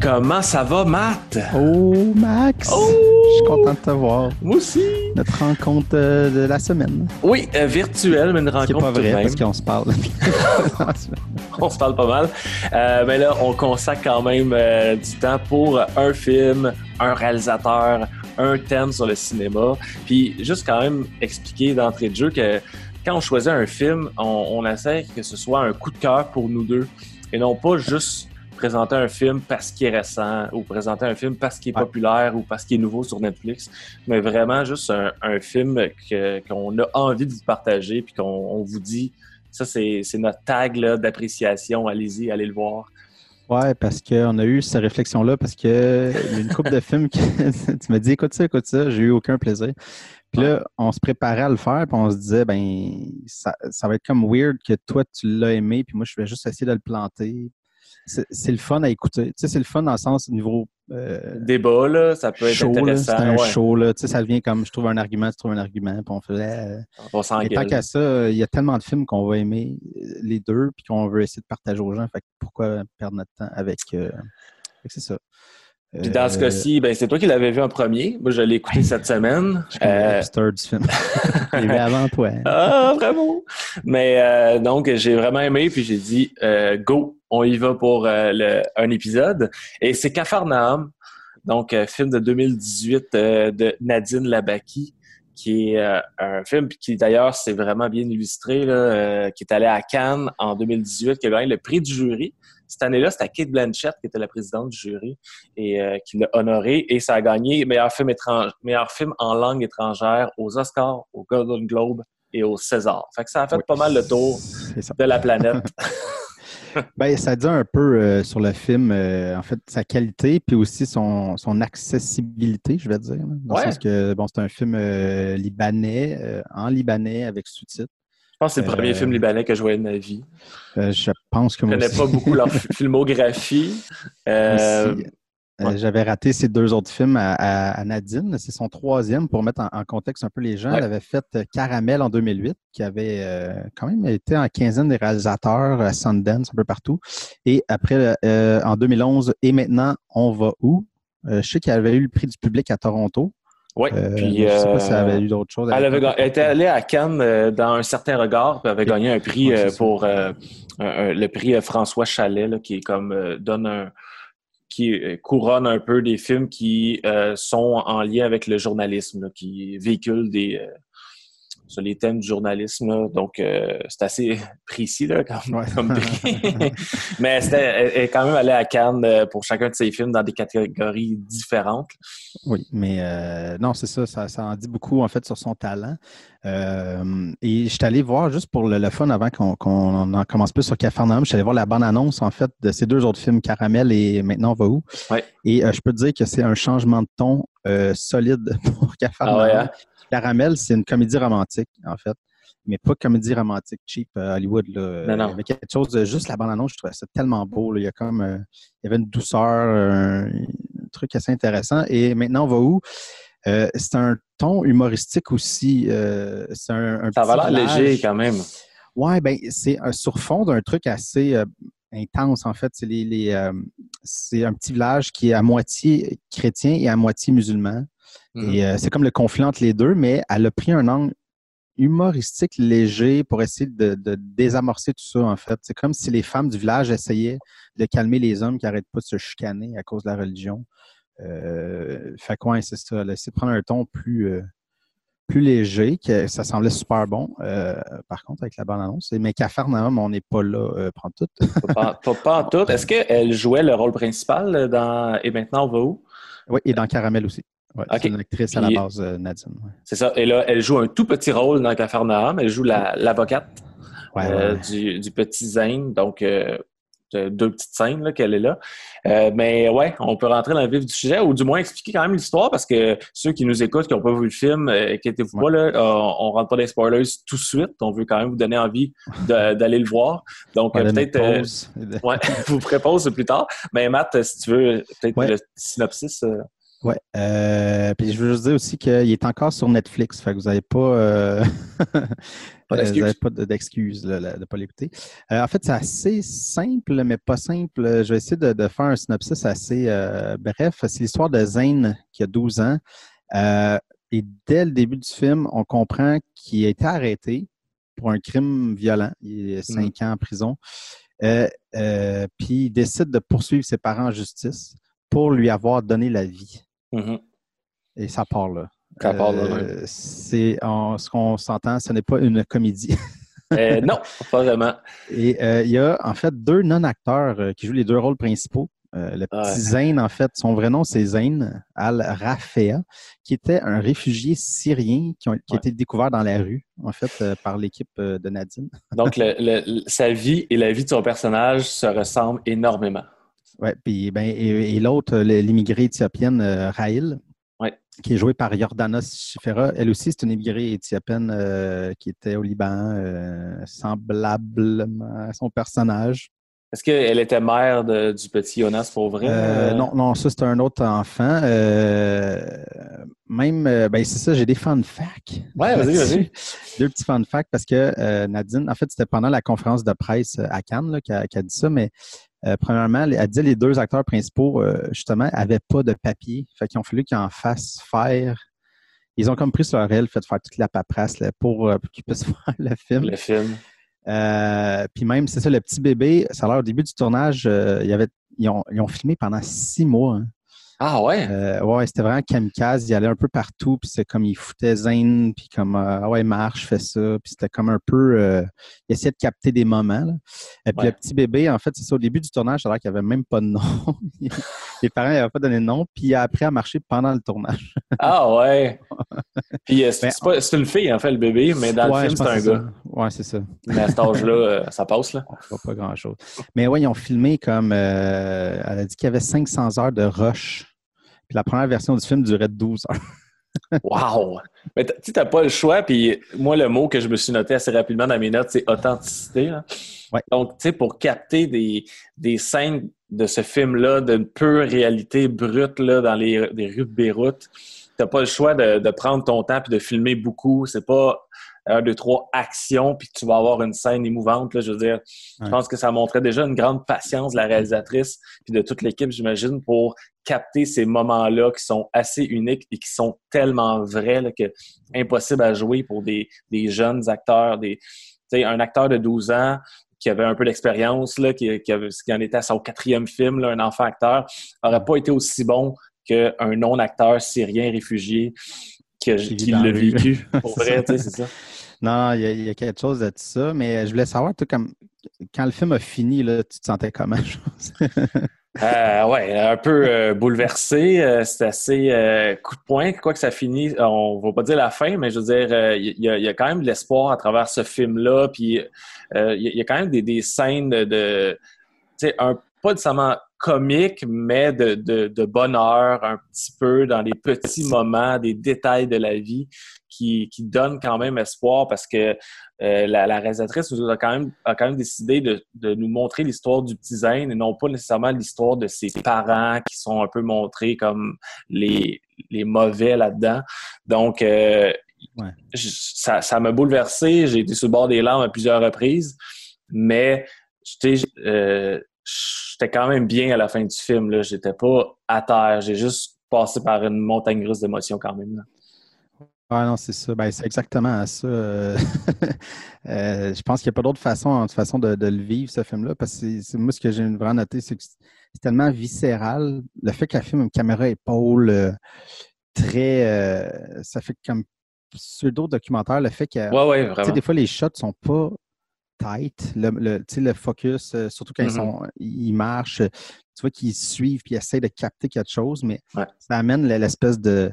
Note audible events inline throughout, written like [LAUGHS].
Comment ça va, Matt? Oh, Max! Oh! Je suis content de te voir. Moi aussi! Notre rencontre euh, de la semaine. Oui, euh, virtuelle, mais une rencontre Ce qui n'est pas vrai, même. parce qu'on se parle. [LAUGHS] [LAUGHS] On se parle pas mal. Euh, mais là, on consacre quand même du temps pour un film, un réalisateur, un thème sur le cinéma. Puis juste quand même expliquer d'entrée de jeu que quand on choisit un film, on, on essaie que ce soit un coup de cœur pour nous deux et non pas juste présenter un film parce qu'il est récent ou présenter un film parce qu'il est Ouais. populaire ou parce qu'il est nouveau sur Netflix, mais vraiment juste un, un film qu'on a envie de vous partager puis qu'on on vous dit ça, c'est notre tag d'appréciation. Allez-y, allez le voir. ouais, parce qu'on a eu cette réflexion-là, parce qu'il y a une couple de films que [LAUGHS] tu m'as dit écoute ça, écoute ça, j'ai eu aucun plaisir. Puis là, on se préparait à le faire, puis on se disait, ben, ça, ça va être comme weird que toi, tu l'as aimé, puis moi, je vais juste essayer de le planter. C'est le fun à écouter. Tu sais, c'est le fun dans le sens niveau euh, Débat, là, ça peut être show, intéressant. C'est un ouais. show, là. Tu sais, ça devient comme je trouve un argument, tu trouves un argument, puis on faisait. euh, On s'engueule. tant qu'à ça, il y a tellement de films qu'on va aimer euh, les deux, puis qu'on veut essayer de partager aux gens. Fait que pourquoi perdre notre temps avec. euh, fait c'est ça. Puis dans ce Euh, cas-ci, ben, c'est toi qui l'avais vu en premier. Moi, je l'ai écouté cette semaine. Euh, du film. [LAUGHS] Je vu avant toi. hein. Ah, vraiment? Mais euh, donc, j'ai vraiment aimé, puis j'ai dit, euh, go, on y va pour euh, le- un épisode. Et c'est Cafarnaum, donc film de 2018 euh, de Nadine Labaki, qui est un film qui, d'ailleurs, c'est vraiment bien illustré, là, qui est allé à Cannes en 2018, qui a gagné le prix du jury. Cette année-là, c'était Kate Blanchett qui était la présidente du jury et euh, qui l'a honoré. Et ça a gagné meilleur film, étrange, meilleur film en langue étrangère aux Oscars, aux Golden Globe et au César. Fait que ça a fait Oui. pas mal le tour de la planète. [LAUGHS] [LAUGHS] Ben, ça dit un peu euh, sur le film, euh, en fait, sa qualité, puis aussi son, son accessibilité, je vais dire. Dans Ouais. le sens que, bon, c'est un film euh, libanais, en libanais, avec sous-titres. Je pense que c'est le premier Euh, film libanais que je voyais de ma vie. Euh, je pense que Je moi connais aussi. pas beaucoup leur [LAUGHS] fi- filmographie. Euh. Euh. J'avais raté ces deux autres films à, à- à Nadine. C'est son troisième pour mettre en, en contexte un peu les gens. Ouais. Elle avait fait Caramel en 2008, qui avait euh, quand même été en quinzaine des réalisateurs à Sundance, un peu partout. Et après, euh, en 2011, et maintenant, On va où? Je sais qu'elle avait eu le prix du public à Toronto. Ouais. Euh, Puis, mais je ne sais pas si elle euh, avait eu d'autres choses. Elle, avait, ga- elle était allée à Cannes euh, dans un certain regard, puis avait gagné un prix Ouais, euh, pour euh, un- un- le prix euh, François Chalet, là, qui est comme euh, donne un qui euh, couronne un peu des films qui euh, sont en lien avec le journalisme, là, qui véhiculent des euh, sur les thèmes du journalisme. Donc, euh, c'est assez [LAUGHS] précis là, comme, Ouais. [LAUGHS] comme prix. [LAUGHS] Mais c'était, elle elle est quand même allée à Cannes euh, pour chacun de ses films dans des catégories différentes. Oui, mais euh, non, c'est ça, ça, ça en dit beaucoup en fait sur son talent. Euh, et je suis allé voir, juste pour le, le fun, avant qu'on qu'on en commence plus sur Cafarnaum, je suis allé voir la bande-annonce en fait de ces deux autres films, Caramel et Maintenant on va où? Ouais. Et euh, je peux te dire que c'est un changement de ton euh, solide [LAUGHS] pour Cafarnaum. Ah ouais, hein? Caramel, c'est une comédie romantique en fait. Mais pas comédie romantique cheap euh, Hollywood. Là. Non, non. Il y avait quelque chose de juste la bande-annonce, je trouvais ça tellement beau. là. Il y a comme il y avait une douceur, un truc assez intéressant. Et maintenant, on va où? Euh, c'est un ton humoristique aussi. euh, c'est un, un Ça va l'air léger quand même. Ouais, ben c'est un sur fond d'un truc assez euh, intense en fait. C'est les, les, c'est un petit village qui est à moitié chrétien et à moitié musulman. Mhm. Et euh, c'est comme le conflit entre les deux, mais elle a pris un angle humoristique léger pour essayer de, de désamorcer tout ça en fait. C'est comme si les femmes du village essayaient de calmer les hommes qui n'arrêtent pas de se chicaner à cause de la religion. Euh, fait quoi, ouais, c'est ça. De prendre un ton plus, euh, plus léger, que ça semblait super bon. euh, par contre, avec la bande-annonce. Mais Cafarnaum, on n'est pas là, euh, prendre tout. Pas, pas, [LAUGHS] pas en tout. Est-ce qu'elle jouait le rôle principal dans Et maintenant, on va où? oui, et dans Caramel aussi. Ouais. C'est une actrice à la base, Nadine. ouais. C'est ça. Et là, elle joue un tout petit rôle dans Cafarnaum. Elle joue la- l'avocate ouais. du, du petit Zane. Donc, deux petites scènes là, qu'elle est là. Euh, mais ouais, on peut rentrer dans le vif du sujet ou du moins expliquer quand même l'histoire parce que ceux qui nous écoutent, qui n'ont pas vu le film, euh, inquiétez-vous pas, là, euh, on, on rentre pas dans les spoilers tout de suite. On veut quand même vous donner envie [LAUGHS] d'aller le voir. Donc, On euh, peut-être... euh. Ouais, [LAUGHS] je vous prépose plus tard. Mais Matt, si tu veux, peut-être Ouais. le synopsis. euh, Ouais. Euh, puis je veux juste dire aussi qu'il est encore sur Netflix. Fait que vous n'avez pas, euh, Pas [LAUGHS] de- d'excuses de ne pas l'écouter. Euh, en fait, c'est assez simple, mais pas simple. Je vais essayer de, de faire un synopsis assez euh, bref. C'est l'histoire de Zane qui a 12 ans. Euh, et dès le début du film, on comprend qu'il a été arrêté pour un crime violent. Il est 5 ans en prison. Euh, euh, puis il décide de poursuivre ses parents en justice pour lui avoir donné la vie. Mhm. Et ça part là. Ça part là, Euh, c'est ce qu'on s'entend, ce n'est pas une comédie. [LAUGHS] Euh, non, pas vraiment. Et euh, il y a en fait deux non-acteurs qui jouent les deux rôles principaux. Le petit Ouais. Zayn, en fait, son vrai nom, c'est Zayn al-Rafea, qui était un réfugié syrien qui, ont- qui a été découvert dans la rue, en fait, par l'équipe de Nadine. Donc, le- le- sa vie et la vie de son personnage se ressemblent énormément. Ouais, puis ben, et, et l'autre, euh, l'immigrée éthiopienne euh, Raïl, Ouais. qui est jouée par Yordana Shifera. Elle aussi, c'est une immigrée éthiopienne euh, qui était au Liban, euh, semblablement à son personnage. Est-ce qu'elle était mère de- du petit Jonas pour vrai? Euh, non, non, ça c'est un autre enfant. Même, ben c'est ça, j'ai des fun facts. Ouais, vas-y, [LAUGHS] vas-y. Deux petits fun facts parce que Nadine, en fait, c'était pendant la conférence de presse à Cannes qu'elle qu'elle a dit ça, mais euh, premièrement, elle dit les deux acteurs principaux, euh, justement, n'avaient pas de papier. Fait qu'ils ont fallu qu'ils en fassent faire. Ils ont comme pris sur leur aile, fait faire toute la paperasse là, pour, euh, pour qu'ils puissent [LAUGHS] faire le film. Le film. Puis même, c'est ça, le petit bébé, ça a l'air au début du tournage, il y avait, ils, ont, ils ont filmé pendant six mois. hein. Ah ouais? Euh, ouais, c'était vraiment kamikaze. Il allait un peu partout, puis c'est comme il foutait zen, puis comme euh, ah ouais, marche, fais ça. Puis c'était comme un peu. euh, il essayait de capter des moments. là. Et puis Ouais. le petit bébé, en fait, c'est ça, au début du tournage, ça a l'air qu'il n'y avait même pas de nom. [LAUGHS] Les parents n'avaient pas donné de nom, puis il a appris à marcher pendant le tournage. [LAUGHS] Ah ouais. Puis euh, c'est une fille, en fait, le bébé, mais dans Ouais, le film, c'est un gars. ça. Ouais, c'est ça. Mais à cet âge-là, ça passe, là. [LAUGHS] Pas, pas grand-chose. Mais ouais, ils ont filmé comme. euh, elle a dit qu'il y avait 500 heures de rush. Puis la première version du film durait 12 heures. [LAUGHS] Wow! Mais tu sais, t'as pas le choix, puis moi, le mot que je me suis noté assez rapidement dans mes notes, c'est authenticité. Ouais. Donc, tu sais, pour capter des, des scènes de ce film-là, d'une pure réalité brute là, dans les, les rues de Beyrouth, t'as pas le choix de, de prendre ton temps puis de filmer beaucoup. C'est pas un, deux, trois actions, puis tu vas avoir une scène émouvante. Là, je veux dire, je pense que ça montrait déjà une grande patience de la réalisatrice puis de toute l'équipe, j'imagine, pour capter ces moments-là qui sont assez uniques et qui sont tellement vrais là, que impossible à jouer pour des, des jeunes acteurs, des, tu sais, un acteur de 12 ans qui avait un peu d'expérience, là, qui, qui, avait- qui en était à son quatrième film, là, un enfant acteur, aurait pas été aussi bon qu'un non-acteur syrien réfugié Qui l'a vécu. [LAUGHS] Pour vrai, tu sais, c'est ça. Non, il y, a, il y a quelque chose de ça. Mais je voulais savoir, toi, comme, quand le film a fini, là, tu te sentais comment? [LAUGHS] Euh, ouais, un peu euh, bouleversé. Euh, c'est assez euh, coup de poing. Quoi que ça finisse, on va pas dire la fin, mais je veux dire, il y, a, il y a quand même de l'espoir à travers ce film-là. Puis il y, a- il y a quand même des, des scènes de, de tu sais, un pas nécessairement comique, mais de, de, de bonheur un petit peu dans les petits moments, des détails de la vie qui, qui donnent quand même espoir parce que euh, la, la réalisatrice nous a quand même, a quand même décidé de, de nous montrer l'histoire du petit Zane et non pas nécessairement l'histoire de ses parents qui sont un peu montrés comme les, les mauvais là-dedans. Donc, euh, Ouais. je- ça ça m'a bouleversé. J'ai été sur le bord des larmes à plusieurs reprises, mais sais, euh, j'étais quand même bien à la fin du film. Là. J'étais pas à terre. J'ai juste passé par une montagne russe d'émotions quand même. là. Ah non, c'est ça. Ben, c'est exactement ça. Euh, [LAUGHS] euh, je pense qu'il n'y a pas d'autre façon, de façon de, de le vivre, ce film-là, parce que c'est- moi ce que j'ai vraiment noté, c'est que c'est tellement viscéral. Le fait qu'elle filme une caméra épaule euh, très. euh, ça fait comme pseudo-documentaire, le fait que. Ouais, ouais, Tu sais, vraiment. des fois, les shots sont pas tight. Le, le, focus, euh, surtout quand ils, Mhm. sont, ils marchent, tu vois qu'ils suivent puis ils essayent de capter quelque chose, mais Ouais. ça amène l'espèce de.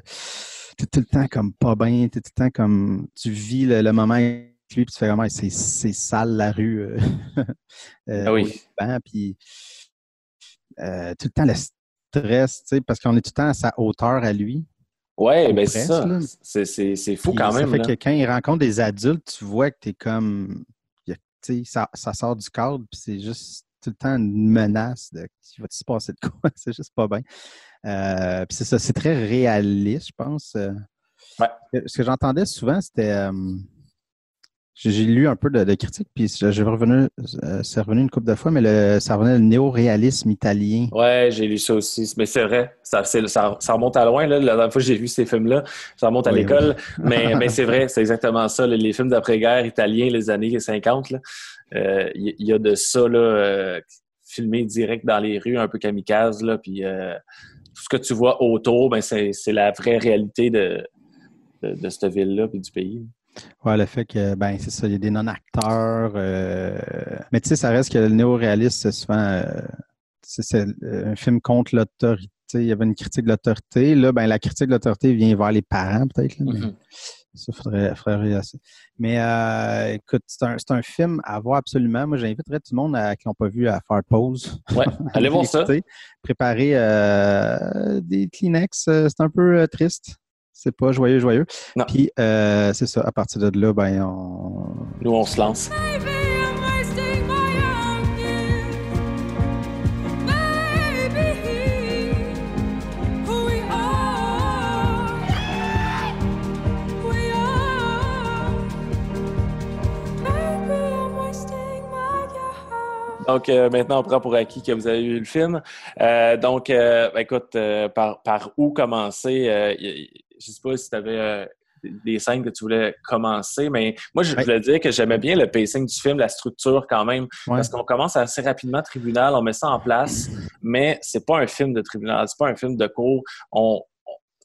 Tu tout le temps comme pas bien, tu tout le temps comme. Tu vis le, le moment avec lui, puis tu fais vraiment, c'est c'est sale la rue. euh, [LAUGHS] euh, Ah oui. Puis euh, tout le temps le stress, tu sais, parce qu'on est tout le temps à sa hauteur à lui. Ouais, Ou ben c'est ça. C'est- fou Puis quand ça même. fait là. que quand il rencontre des adultes, tu vois que tu es comme. Ça, ça sort du cadre, puis c'est juste tout le temps une menace de qu'il va se passer de quoi. [LAUGHS] c'est juste pas bien. Euh, puis c'est ça, c'est très réaliste, je pense. Euh. Ouais. Ce que j'entendais souvent, c'était. euh, j'ai lu un peu de, de critiques, puis j'ai revenu, c'est revenu une couple de fois, mais le, ça revenait le néo-réalisme italien. Ouais, j'ai lu ça aussi. Mais c'est vrai, ça, c'est- ça, ça remonte à loin. Là. La dernière fois que j'ai vu ces films-là, ça remonte à Oui, l'école. [LAUGHS] Mais, mais c'est vrai, c'est exactement ça. là. Les films d'après-guerre italiens, les années 50, là, euh, il y, y a de ça là, euh, filmé direct dans les rues, un peu kamikaze. Là, puis euh, tout ce que tu vois autour, ben, c'est, c'est la vraie réalité de, de, de cette ville-là puis du pays. Ouais, le fait que, ben, c'est ça, il y a des non-acteurs. euh, Mais tu sais, ça reste que le néo-réaliste, c'est souvent. euh, c'est euh, un film contre l'autorité. Il y avait une critique de l'autorité. Là, ben, la critique de l'autorité vient vers les parents, peut-être. mais Mhm. Ça, faudrait, faudrait. Mais euh, écoute, c'est un, film à voir absolument. Moi, j'inviterais tout le monde à, qui n'ont pas vu à faire pause. Ouais, [LAUGHS] allez voir ça. Préparer des Kleenex, c'est un peu triste. C'est pas joyeux, joyeux. Non. Puis, euh, c'est ça. À partir de là, ben, on. Nous, on se lance. Donc, euh, maintenant, on prend pour acquis que vous avez vu le film. Euh, donc, euh, ben, écoute, par, par où commencer? Euh, je sais pas si tu avais des scènes que tu voulais commencer, mais moi, je Ouais. voulais dire que j'aimais bien le pacing du film, la structure quand même, Ouais. parce qu'on commence assez rapidement tribunal, on met ça en place, mais c'est pas un film de tribunal, c'est pas un film de cours. On-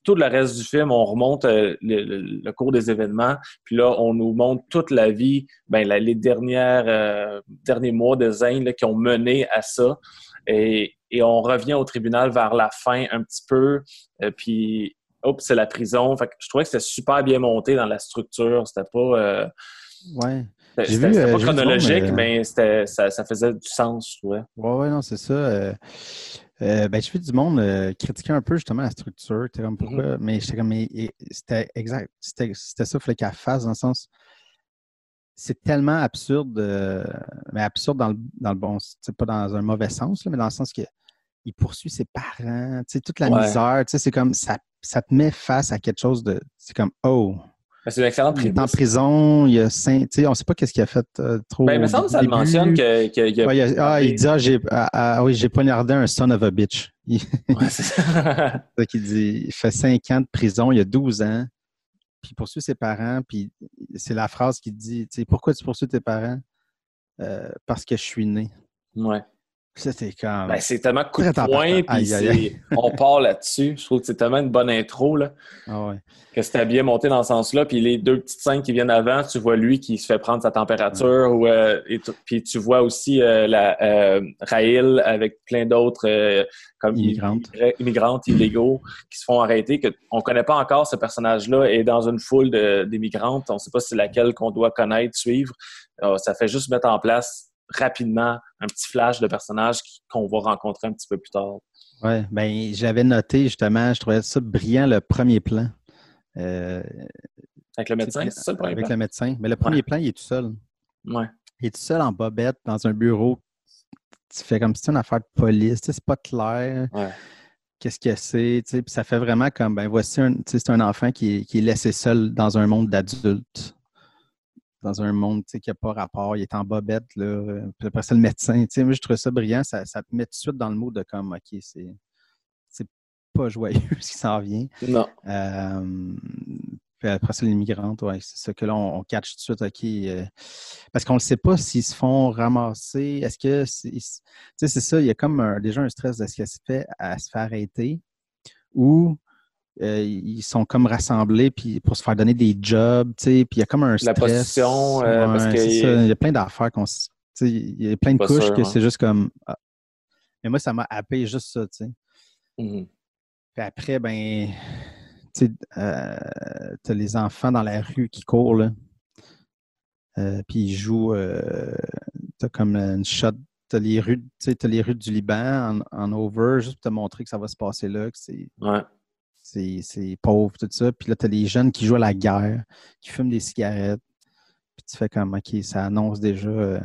tout le reste du film, on remonte euh, le, le- le cours des événements, puis là, on nous montre toute la vie, ben, la- les dernières, euh, derniers mois de Zane là, qui ont mené à ça. Et, et on revient au tribunal vers la fin un petit peu, euh, puis hop, c'est la prison. Fait que je trouvais que c'était super bien monté dans la structure. C'était pas, euh, Ouais. c'était- euh, pas vu du chronologique, euh, mais ça, ça faisait du sens, je trouvais. Ouais, ouais, non, c'est ça. Euh, euh, ben, j'ai vu du monde euh, critiquer un peu justement la structure. Comme pourquoi? Mais j'étais comme, c'était exact. C'était ça qu'il fallait qu'elle fasse dans le sens. C'est tellement absurde, euh, mais absurde dans le, dans le bon, pas dans un mauvais sens, là, mais dans le sens que il poursuit ses parents, toute la Ouais. misère, tu sais, c'est comme ça, ça te met face à quelque chose de. C'est comme Oh, Mais C'est une excellente il est en prison, il y a cinq, tu sais, on sait pas qu'est-ce qu'il a fait euh, trop. Ben, il me semble que ça le mentionne que, que- qu'il y a- Ouais, il, a- ah, il dit ah, j'ai ah, ah, oui, j'ai poignardé un son of a bitch. Il, Ouais, c'est ça. [LAUGHS] qu'il dit il fait 5 ans de prison, il y a 12 ans, puis il poursuit ses parents, puis c'est la phrase qui dit tu sais, pourquoi tu poursuis tes parents? Euh, Parce que je suis né. ouais. Comme. Ben, c'est tellement coup de poing, puis on part là-dessus. Je trouve que c'est tellement une bonne intro, là, ah ouais. que c'était bien monté dans ce sens-là. Puis les deux petites scènes qui viennent avant, tu vois lui qui se fait prendre sa température, ou, euh, puis tu vois aussi euh, la, euh, Raïl avec plein d'autres euh, comme Immigrantes. immigr- immigrantes illégaux qui se font arrêter. Que on connaît pas encore ce personnage-là et dans une foule d'immigrantes, on sait pas si c'est laquelle qu'on doit connaître, suivre. Euh, ça fait juste mettre en place rapidement un petit flash de personnage qu'on va rencontrer un petit peu plus tard. Ouais, ben j'avais noté justement, je trouvais ça brillant le premier plan. Euh, Avec le médecin, c'est- c'est ça le premier avec plan? le médecin. Mais le premier Ouais. plan, il est tout seul. Ouais. Il est tout seul en bobette dans un bureau. Tu fais comme si c'était une affaire de police. Tu sais, c'est pas clair. Ouais. Qu'est-ce que c'est? tu sais, Puis ça fait vraiment comme, ben voici un, tu sais, c'est un enfant qui est, qui est laissé seul dans un monde d'adultes. Dans un monde qui n'a pas rapport. Il est en bobette. Là. Puis après ça, le médecin. Tu sais, moi, je trouve ça brillant. Ça, ça te met tout de suite dans le mot de comme, OK, c'est, c'est pas joyeux [LAUGHS] ce qui s'en vient. Non. Euh, puis après ça, l'immigrantes, ouais, c'est ça que là, on, on catch tout de suite, OK. euh, parce qu'on ne sait pas s'ils se font ramasser. Est-ce que. c'est- Tu sais, c'est ça, il y a comme un- déjà un stress de ce qui se fait à se faire arrêter ou euh, ils sont comme rassemblés puis pour se faire donner des jobs, tu sais, puis il y a comme un stress. La prostitution, euh, parce que- c'est ça, il y a plein d'affaires qu'on. Il y a plein de couches sûr, que hein. c'est juste comme. ah. Mais moi, ça m'a happé juste ça, tu sais. Mhm. Puis après, ben, tu sais, euh, t'as les enfants dans la rue qui courent, là. Puis ils jouent, t'as comme une shot, t'as les rues, t'as les rues du Liban en, en over, juste pour te montrer que ça va se passer là, que c'est, Ouais. C'est, pauvre, tout ça. Puis là, t'as les jeunes qui jouent à la guerre, qui fument des cigarettes. Puis tu fais comme, OK, ça annonce déjà... euh,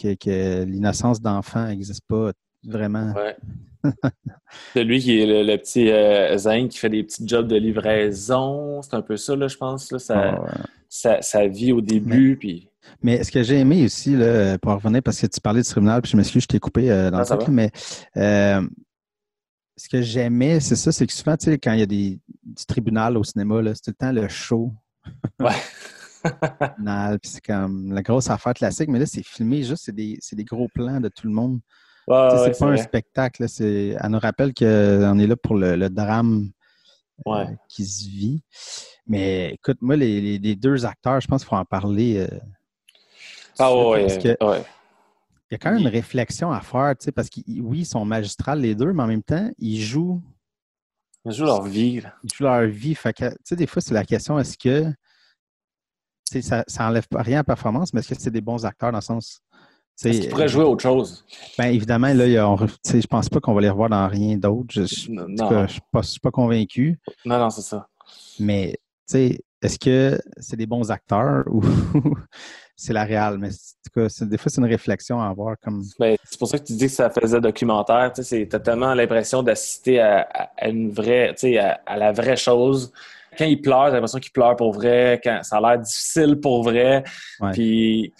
que, que l'innocence d'enfant n'existe pas vraiment. Ouais. [LAUGHS] Celui qui est le, le petit euh, Zane qui fait des petits jobs de livraison, c'est un peu ça, là, je pense, là, sa, Ah, ouais. sa vie au début, puis... Mais ce que j'ai aimé aussi, là, pour revenir, parce que tu parlais du tribunal, puis je m'excuse, je t'ai coupé euh, dans Ah, le ça truc, mais euh, ce que j'aimais, c'est ça, c'est que souvent, tu sais, quand il y a des, du tribunal au cinéma, c'est tout le temps le show. Ouais. [LAUGHS] c'est comme la grosse affaire classique, mais là, c'est filmé juste, c'est des, c'est des gros plans de tout le monde. Ouais, Tu sais, ouais, c'est pas un vrai. spectacle, c'est, elle nous rappelle qu'on est là pour le, le drame euh, qui se vit. Mais écoute, moi, les, les- les deux acteurs, je pense qu'il faut en parler. euh, Ah parce que ouais. Il y a quand même une réflexion à faire, tu sais, parce que oui, ils sont magistrales les deux, mais en même temps, ils jouent, Ils jouent leur vie, là. ils jouent leur vie. Fait que, tu sais, des fois, c'est la question, est-ce que tu sais, ça, ça enlève rien à la performance, mais est-ce que c'est des bons acteurs dans le sens. Est-ce qu'ils pourraient jouer autre chose? Ben, évidemment, là, on- je pense pas qu'on va les revoir dans rien d'autre. Je, je suis pas, pas convaincu. non, non, c'est ça. Mais, tu sais, est-ce que c'est des bons acteurs ou [LAUGHS] c'est la réelle? Mais en tout cas, des fois, c'est une réflexion à avoir comme. Ben, c'est pour ça que tu dis que ça faisait documentaire. C'est totalement l'impression d'assister à, une vraie, à, à la vraie chose. Quand il pleure, t'as l'impression qu'il pleure pour vrai. Quand ça a l'air difficile pour vrai. Ouais. Puis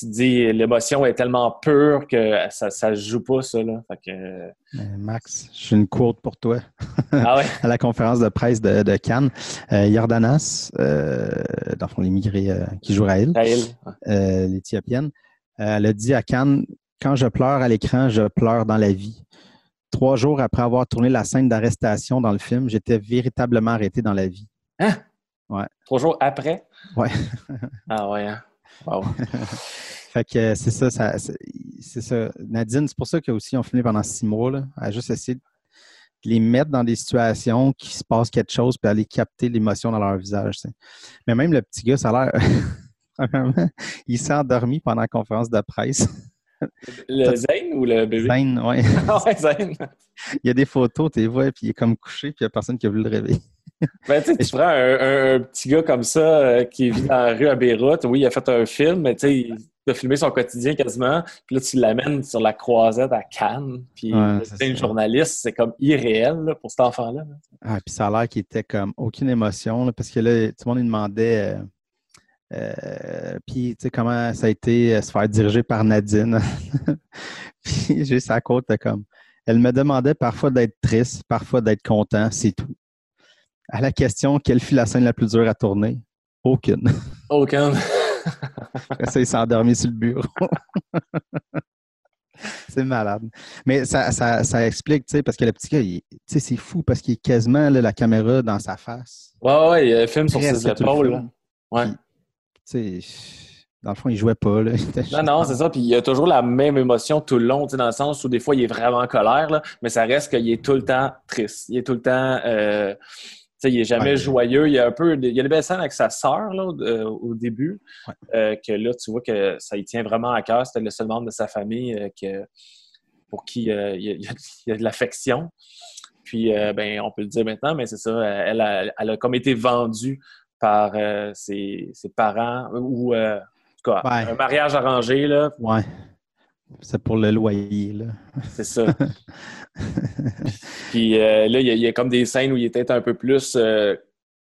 tu te dis l'émotion est tellement pure que ça, ça se joue pas ça là. Fait que Euh, Max, j'ai une quote pour toi. ah ouais? [LAUGHS] à la conférence de presse de, de Cannes. Euh, Yordanas, euh, dans le fond, l'immigré euh, qui joue Raël, euh, l'Éthiopienne, elle a dit à Cannes Quand je pleure à l'écran, je pleure dans la vie. Trois jours après avoir tourné la scène d'arrestation dans le film, j'étais véritablement arrêté dans la vie. Trois jours après? Ouais. ah ouais. Hein? Wow. [LAUGHS] Fait que euh, c'est ça, ça c'est ça. Nadine, c'est pour ça qu'ils aussi ont filmé pendant six mois. Là, à juste essayer de les mettre dans des situations qui se passe quelque chose puis aller capter l'émotion dans leur visage. Mais même le petit gars, ça a l'air. [LAUGHS] Premièrement, il s'est endormi pendant la conférence de presse. Le Zane ou le bébé? Zane. Ah [LAUGHS] ouais, Zane. Il y a des photos, tu les vois, puis il est comme couché, puis il n'y a personne qui a voulu le réveiller. Ben, tu prends un, un- un petit gars comme ça euh, qui vit dans la rue à Beyrouth. Oui, il a fait un film, mais tu sais, il a filmé son quotidien quasiment. Puis là, tu l'amènes sur la croisette à Cannes. Puis Ouais, c'est une journaliste, c'est comme irréel là, pour cet enfant-là. là. Ah, puis ça a l'air qu'il était comme aucune émotion, là, parce que là, tout le monde lui demandait. euh, euh, puis, tu sais, comment ça a été euh, se faire diriger par Nadine. [LAUGHS] puis, j'ai sa côte de comme. Elle me demandait parfois d'être triste, parfois d'être content, c'est tout. À la question, quelle fut la scène la plus dure à tourner? Aucune. Aucun. Après [LAUGHS] ça, il s'est endormi sur le bureau. [LAUGHS] c'est malade. Mais ça, ça, ça explique, tu sais, parce que le petit gars, il- tu sais, c'est fou parce qu'il est quasiment là, la caméra dans sa face. Ouais, ouais, il y a un film sur ses épaules. Ouais. Tu sais, dans le fond, il jouait pas. Là. [LAUGHS] Non, non, c'est ça. Puis il a toujours la même émotion tout le long, tu sais, dans le sens où des fois, il est vraiment en colère, là, mais ça reste qu'il est tout le temps triste. Il est tout le temps. euh, il est jamais Ouais. joyeux. Il y a un peu. Il y a des belles scènes avec sa sœur là, au- euh, au début. Ouais. euh, que là, tu vois que ça y tient vraiment à cœur. C'était le seul membre de sa famille euh, que, pour qui [LAUGHS] il, y a, il y de l'affection. Puis, ben, on peut le dire maintenant, mais c'est ça. Elle a, elle a comme été vendue par ses, ses parents ou en tout cas, Ouais. un mariage arrangé, là, Ouais. C'est pour le loyer. Là. c'est ça. [LAUGHS] Puis euh, là, il y, a, il y a comme des scènes où il était un peu plus, euh,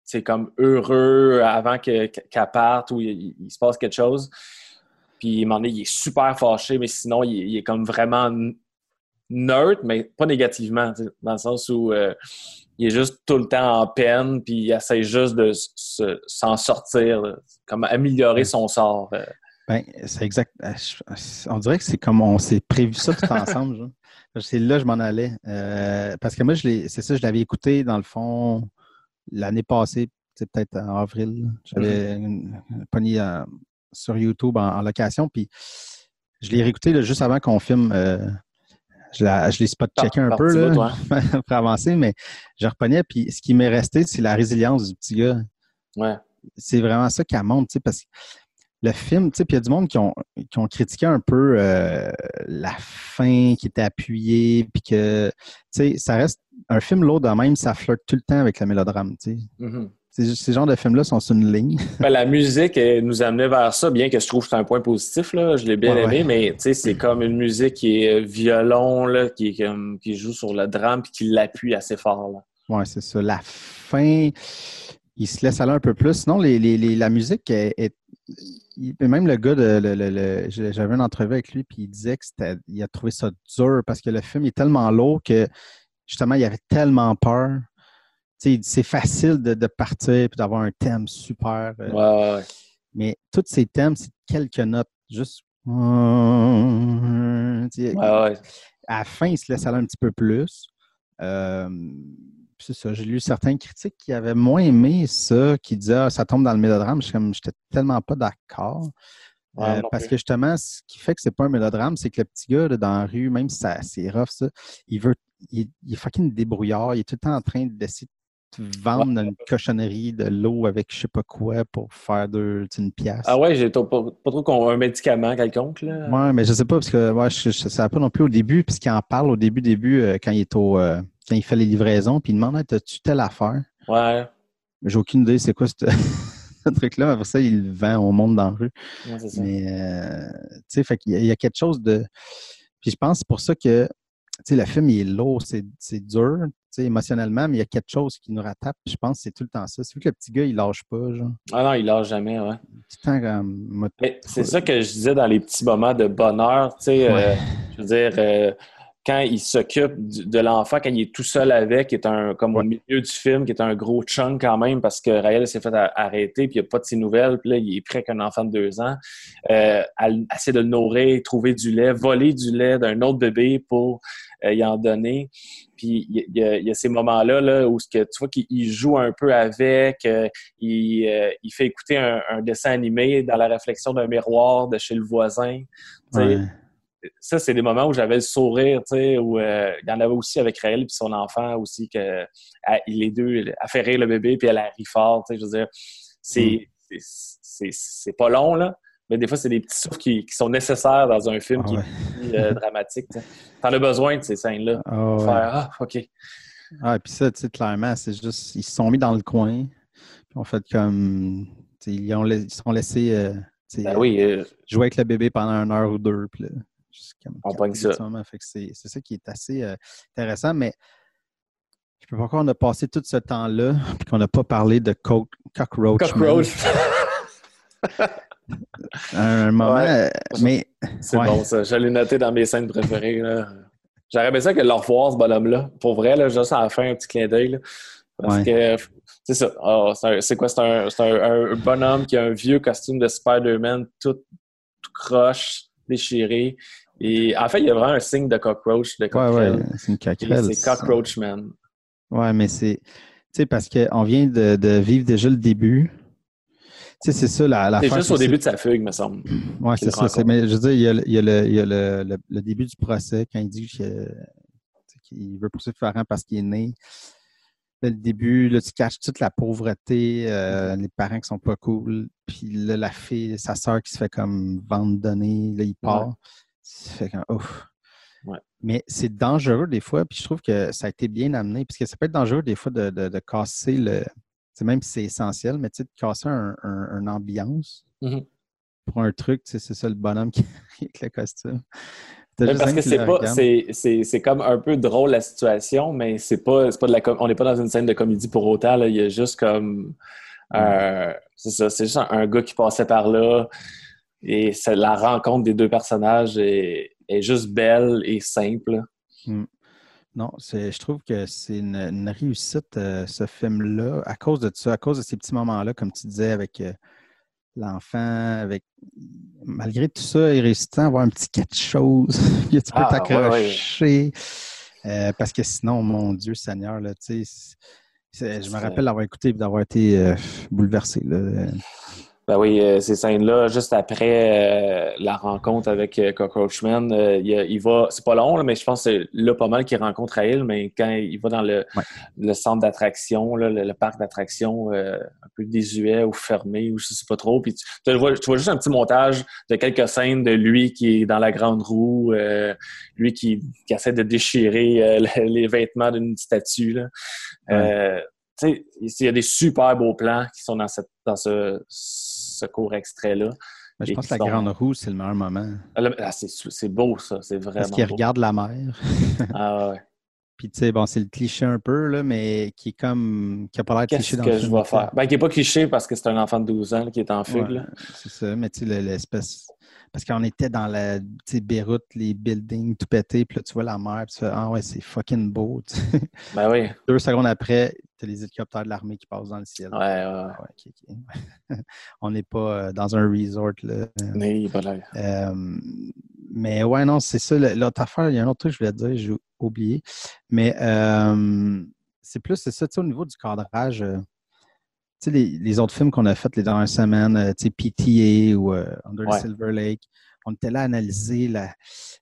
c'est comme heureux avant que- qu'elle parte, où il, il se passe quelque chose. Puis à un il est super fâché, mais sinon, il, est- il est comme vraiment neutre, mais pas négativement, dans le sens où euh, il est juste tout le temps en peine, puis il essaie juste de s'en sortir, là. comme améliorer son sort. euh. Ben, c'est exact. euh, On dirait que c'est comme on s'est prévu ça tout ensemble. C'est là que je m'en allais. Euh, parce que moi, c'est ça, je l'avais écouté dans le fond l'année passée, c'est peut-être en avril. J'avais une- pogné euh, sur YouTube en, en location, puis je l'ai réécouté là, juste avant qu'on filme. euh, je, la- je l'ai spot-checké un Par- peu là, ouais. [LAUGHS] pour avancer, mais je repognais, puis ce qui m'est resté, c'est la résilience du petit gars Ouais. c'est vraiment ça tu sais, parce que le film, tu sais, puis il y a du monde qui ont, qui ont critiqué un peu euh, la fin qui était appuyée, puis que, tu sais, ça reste un film lourd de même, ça flirte tout le temps avec le mélodrame, tu sais. Mhm. Ces, ces genres de films-là sont sur une ligne. [LAUGHS] Ben, la musique elle nous amenait vers ça, bien que je trouve que c'est un point positif. Là. Je l'ai bien Ouais, aimé, ouais. mais tu sais, c'est comme une musique qui est euh, violon, là, qui, est comme, qui joue sur le drame puis qui l'appuie assez fort. Là. Ouais, c'est ça. La fin, il se laisse aller un peu plus. Sinon, les, les- les- la musique est. est- il- même le gars, de, le- le- le- j'avais une entrevue avec lui, puis il disait que c'était, il a trouvé ça dur parce que le film est tellement lourd que justement, il avait tellement peur. C'est facile de, de partir et d'avoir un thème super. euh, Ouais, ouais, ouais. Mais tous ces thèmes, c'est quelques notes. Juste. Ouais, à la fin, il se laisse aller un petit peu plus. Euh, c'est ça. J'ai lu certains critiques qui avaient moins aimé ça, qui disaient ah, ça tombe dans le mélodrame. Je j'étais tellement pas d'accord. Ouais, Euh, parce que justement, ce qui fait que c'est pas un mélodrame, c'est que le petit gars là, dans la rue, même si c'est rough, ça, il veut. Il, il est fucking débrouillard. Il est tout le temps en train d'essayer de te vendre une cochonnerie de l'eau avec je sais pas quoi pour faire une pièce. Ah ouais, j'ai pas, pas trop qu'on un médicament quelconque. Là. Ouais, mais je sais pas, parce que ouais, je ne savais pas non plus au début, puisqu'il en parle au début, début, euh, quand il est au euh, quand il fait les livraisons, puis il demande Hey, T'as-tu telle affaire? Ouais, Mais J'ai aucune idée c'est quoi ce [LAUGHS] truc-là. Après ça, il le vend au monde dans la rue. ouais, ça. Mais euh, tu sais, fait qu'il y, a- il y a quelque chose de. Puis je pense que c'est pour ça que tu sais, le film il est lourd, c'est c'est dur, tu sais, émotionnellement, mais il y a quelque chose qui nous rattrape. Puis je pense que c'est tout le temps ça. C'est vu que le petit gars, il lâche pas, genre. Ah non, il lâche jamais, ouais. Mais c'est ça que je disais dans les petits moments de bonheur, tu sais, euh, je veux dire, euh, quand il s'occupe de l'enfant, quand il est tout seul avec, qui est un, comme au milieu du film, qui est un gros chunk quand même, parce que Raël s'est fait arrêter, puis il n'y a pas de ses nouvelles, puis là, il est prêt qu'un enfant de deux ans, euh, essayer de le nourrir, trouver du lait, voler du lait d'un autre bébé pour euh, y en donner. Puis il y, y a, il y a ces moments-là là, où ce que, tu vois qu'il il joue un peu avec, euh, il, euh, il fait écouter un, un dessin animé dans la réflexion d'un miroir de chez le voisin. Ouais. Ça, c'est des moments où j'avais le sourire, tu sais, où euh, il y en avait aussi avec Raël et son enfant aussi, que à- les deux, a fait rire le bébé, puis elle a ri fort, tu sais, je veux dire, c'est Mm. c'est- pas long, là, mais des fois, c'est des petits souffles qui, qui sont nécessaires dans un film Ah qui ouais. est euh, [LAUGHS] dramatique. tu. T'en as besoin de ces scènes-là. Ah ouais. Ah, OK. Ah, puis ça, tu sais, clairement, c'est juste, ils se sont mis dans le coin, puis ont fait comme, ils, ont, ils se sont laissés euh, Ben oui, jouer avec le bébé pendant une heure ou deux, puis là, On pogne ça. c'est ça qui est assez euh, intéressant, mais je peux pas croire qu'on a passé tout ce temps-là, [LAUGHS] puis qu'on n'a pas parlé de Co- Cockroach. Cockroach. [LAUGHS] Un moment, Ouais. euh, mais C'est Ouais. bon, ça. Je l'ai noté dans mes scènes préférées. J'aurais aimé ça que le revoir, ce bonhomme-là. Pour vrai, là, juste à la fin, un petit clin d'œil. Parce Ouais. que, c'est ça. Ah, c'est quoi? C'est un, c'est un- un bonhomme qui a un vieux costume de Spider-Man tout, tout croche, déchiré. Et en fait, il y a vraiment un signe de cockroach, de ouais, coquerel. ouais, c'est une. C'est Cockroach Man. Ouais, mais c'est. Tu sais, parce qu'on vient de, de vivre déjà le début. Tu sais, c'est ça la, la C'est juste au début de sa fugue, me semble. [CLEARS THROAT] Oui, qu'il c'est ça. Mais je veux dire, il y a, le- il y a le, il y a le, le- le début du procès quand il dit qu'il veut poursuivre Farran parce qu'il est né. Là, le début, là, tu caches toute la pauvreté, euh, les parents qui sont pas cool. Puis là, la fille, sa sœur qui se fait comme vendre donner, là, il part. Fait comme, ouf. Ouais. Mais c'est dangereux des fois, puis je trouve que ça a été bien amené, puisque ça peut être dangereux des fois de, de, de casser le. Même si c'est essentiel, mais tu sais, de casser un, un- une ambiance Mhm. pour un truc, tu sais, c'est ça le bonhomme qui [LAUGHS] avec le costume. Juste parce que c'est pas, c'est, comme un peu drôle la situation, mais c'est pas, pas de la, on n'est pas dans une scène de comédie pour autant. Là. Il y a juste comme, euh, c'est ça, c'est juste un, un gars qui passait par là et c'est la rencontre des deux personnages est, est juste belle et simple. Non, c'est, je trouve que c'est une, une réussite, euh, ce film-là, à cause de ça, à cause de ces petits moments-là, comme tu disais, avec euh, l'enfant, avec malgré tout ça, il réussit à avoir un petit quelque chose [LAUGHS] que tu peux Ah, ouais, t'accrocher. Euh, parce que sinon, mon Dieu Seigneur, là, tu sais, je me rappelle d'avoir écouté et d'avoir été bouleversé. Là. Ben oui, euh, ces scènes-là, juste après euh, la rencontre avec euh, Cockroachman, euh, il, il va, c'est pas long, là, mais je pense que c'est là pas mal qu'il rencontre Raël, mais quand il va dans le, Ouais. le centre d'attraction, le, le parc d'attraction euh, un peu désuet ou fermé, ou je sais pas trop, puis tu, vois, tu vois juste un petit montage de quelques scènes de lui qui est dans la grande roue, euh, lui qui, qui essaie de déchirer euh, [LAUGHS] le- les vêtements d'une statue. Là. Euh, tu sais, il y a des super beaux plans qui sont dans, cette, dans ce, ce court extrait-là. Mais je pense que la sont- grande roue, c'est le meilleur moment. Ah, ah, c'est beau, ça. C'est Parce vraiment qu'il beau. regarde la mer. Ah, ouais. [LAUGHS] Puis, tu sais, bon, c'est le cliché un peu, là, mais qui est comme. qui a pas l'air Qu'est-ce cliché dans que le je vais faire? Ben, qui n'est pas cliché parce que c'est un enfant de 12 ans là, qui est en fugue. Ouais, là. c'est ça, mais tu sais, le- l'espèce. Parce qu'on était dans la tu sais, Beyrouth, les buildings tout pété, puis là, tu vois la mer, puis tu fais Ah ouais, c'est fucking beau. Ben oui. [LAUGHS] Deux secondes après, as les hélicoptères de l'armée qui passent dans le ciel. Ouais, ouais. Ah ouais. [LAUGHS] On n'est pas euh, dans un resort, là. Mais. Euh, mais ouais, non, c'est ça. L'autre affaire, il y a un autre truc que je voulais te dire, j'ai oublié. Mais euh, c'est plus, c'est ça, tu sais, au niveau du cadrage. euh, tu sais, les, les autres films qu'on a faits les dernières semaines, tu sais, PTA ou Under Ouais. the Silver Lake, on était là à analyser la-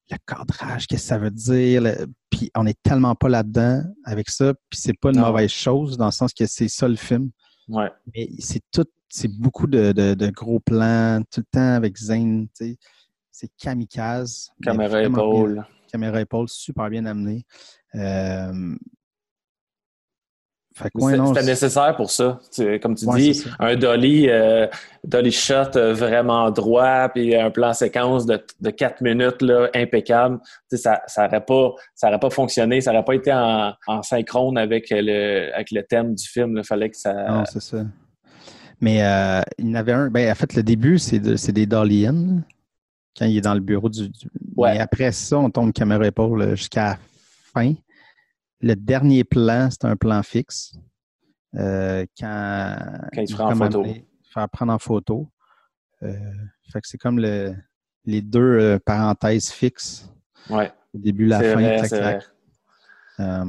le cadrage, qu'est-ce que ça veut dire. le- puis on n'est tellement pas là-dedans avec ça. Puis c'est pas une Non. mauvaise chose dans le sens que c'est ça le film. Ouais. Mais c'est tout, c'est beaucoup de, de- de gros plans, tout le temps avec Zane. C'est kamikaze. Caméra vraiment bien- épaule. caméra épaule, super bien amené. Euh, Fait que, Mais ouais, c'est- non, C'était nécessaire pour ça. Comme tu Ouais, dis, un dolly, euh, dolly shot euh, vraiment droit, puis un plan séquence de, de 4 minutes là, impeccable. Ça ça n'aurait pas, ça pas fonctionné, ça n'aurait pas été en, en synchrone avec le, avec le thème du film. Il fallait que ça. Non, c'est ça. Mais euh, il y en avait un. Ben, en fait, le début, c'est de- c'est des dolly in, quand il est dans le bureau du. du- Ouais. Mais après ça, on tombe caméra épaule jusqu'à la fin. Le dernier plan, c'est un plan fixe. Euh, quand, Quand il se prend en photo. faire prendre en photo. Euh, fait que c'est comme le, les deux euh, parenthèses fixes. Ouais, Au début, la fin, vrai, clac, c'est clac. vrai.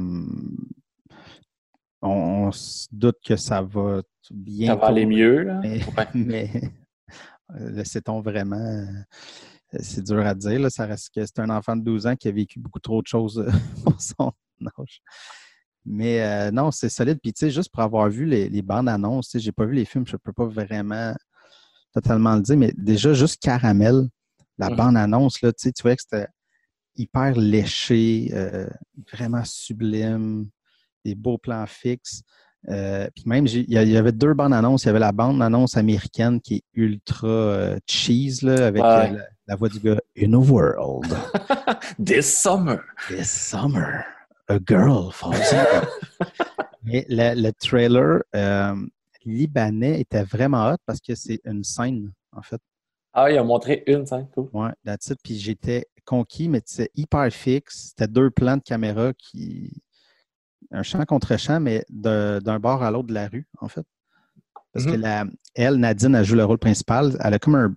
On, on se doute que ça va bien. Ça va aller mieux. Là? Mais, Ouais. [LAUGHS] mais le sait-on vraiment? C'est dur à dire. Là. Ça reste que c'est un enfant de 12 ans qui a vécu beaucoup trop de choses [LAUGHS] pour son [LAUGHS] âge. Mais euh, non, c'est solide. Puis, tu sais, juste pour avoir vu les, les bandes annonces, tu sais, j'ai pas vu les films, je peux pas vraiment totalement le dire, mais déjà, juste Caramel, la Mhm. bande annonce, là, tu sais, tu vois que c'était hyper léché, euh, vraiment sublime, des beaux plans fixes. Euh, puis même, il y, avait deux bandes annonces. Il y avait la bande annonce américaine qui est ultra cheese, là, avec Ouais. la, la voix du gars In a world, [LAUGHS] This summer. this summer, a girl falls in love. [LAUGHS] Mais le, le trailer euh, libanais était vraiment hot parce que c'est une scène, en fait. Ah, il a montré une scène, cool. Ouais, that's it. Puis j'étais conquis, mais c'est hyper fixe. C'était deux plans de caméra qui. Un champ contre champ, mais d'un bord à l'autre de la rue, en fait. Parce que Mhm. la, elle, Nadine, elle joue le rôle principal. Elle a comme un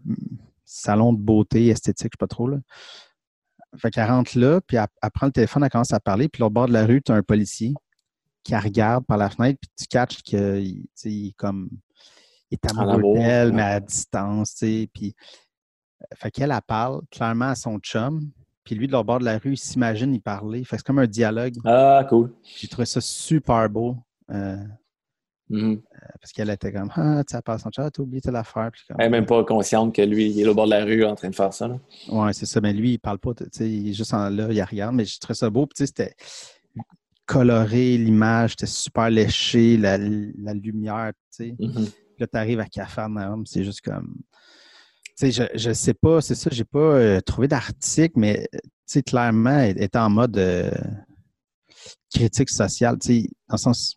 salon de beauté esthétique, je sais pas trop. Là. Fait qu'elle rentre là, puis elle, elle prend le téléphone, elle commence à parler, puis l'autre bord de la rue, tu as un policier qui la regarde par la fenêtre, puis tu catches qu'il il est comme. Il est amoureux amour, d'elle, mais à distance, tu sais. Puis fait qu'elle, elle parle clairement à son chum. Puis lui, de l'autre bord de la rue, il s'imagine y parler. Fait que c'est comme un dialogue. Ah, cool. J'ai trouvé ça super beau. euh, Mhm. parce qu'elle était comme Ah, tu sais, passe son chat, t'as oublié telle affaire. Comme, Elle n'est même pas consciente que lui, il est au bord de la rue en train de faire ça. Ouais, c'est ça. Mais lui, il parle pas. Tu sais, il est juste en là, il regarde. Mais j'ai trouvé ça beau. Puis tu sais, c'était coloré, l'image, c'était super léché, la, la lumière, tu sais. Puis là, tu arrives à Cafarnaum, c'est juste comme. Tu sais, je, je sais pas, c'est ça, j'ai pas euh, trouvé d'article, mais euh, tu sais, clairement, elle est en mode euh, critique sociale, tu sais, dans le sens.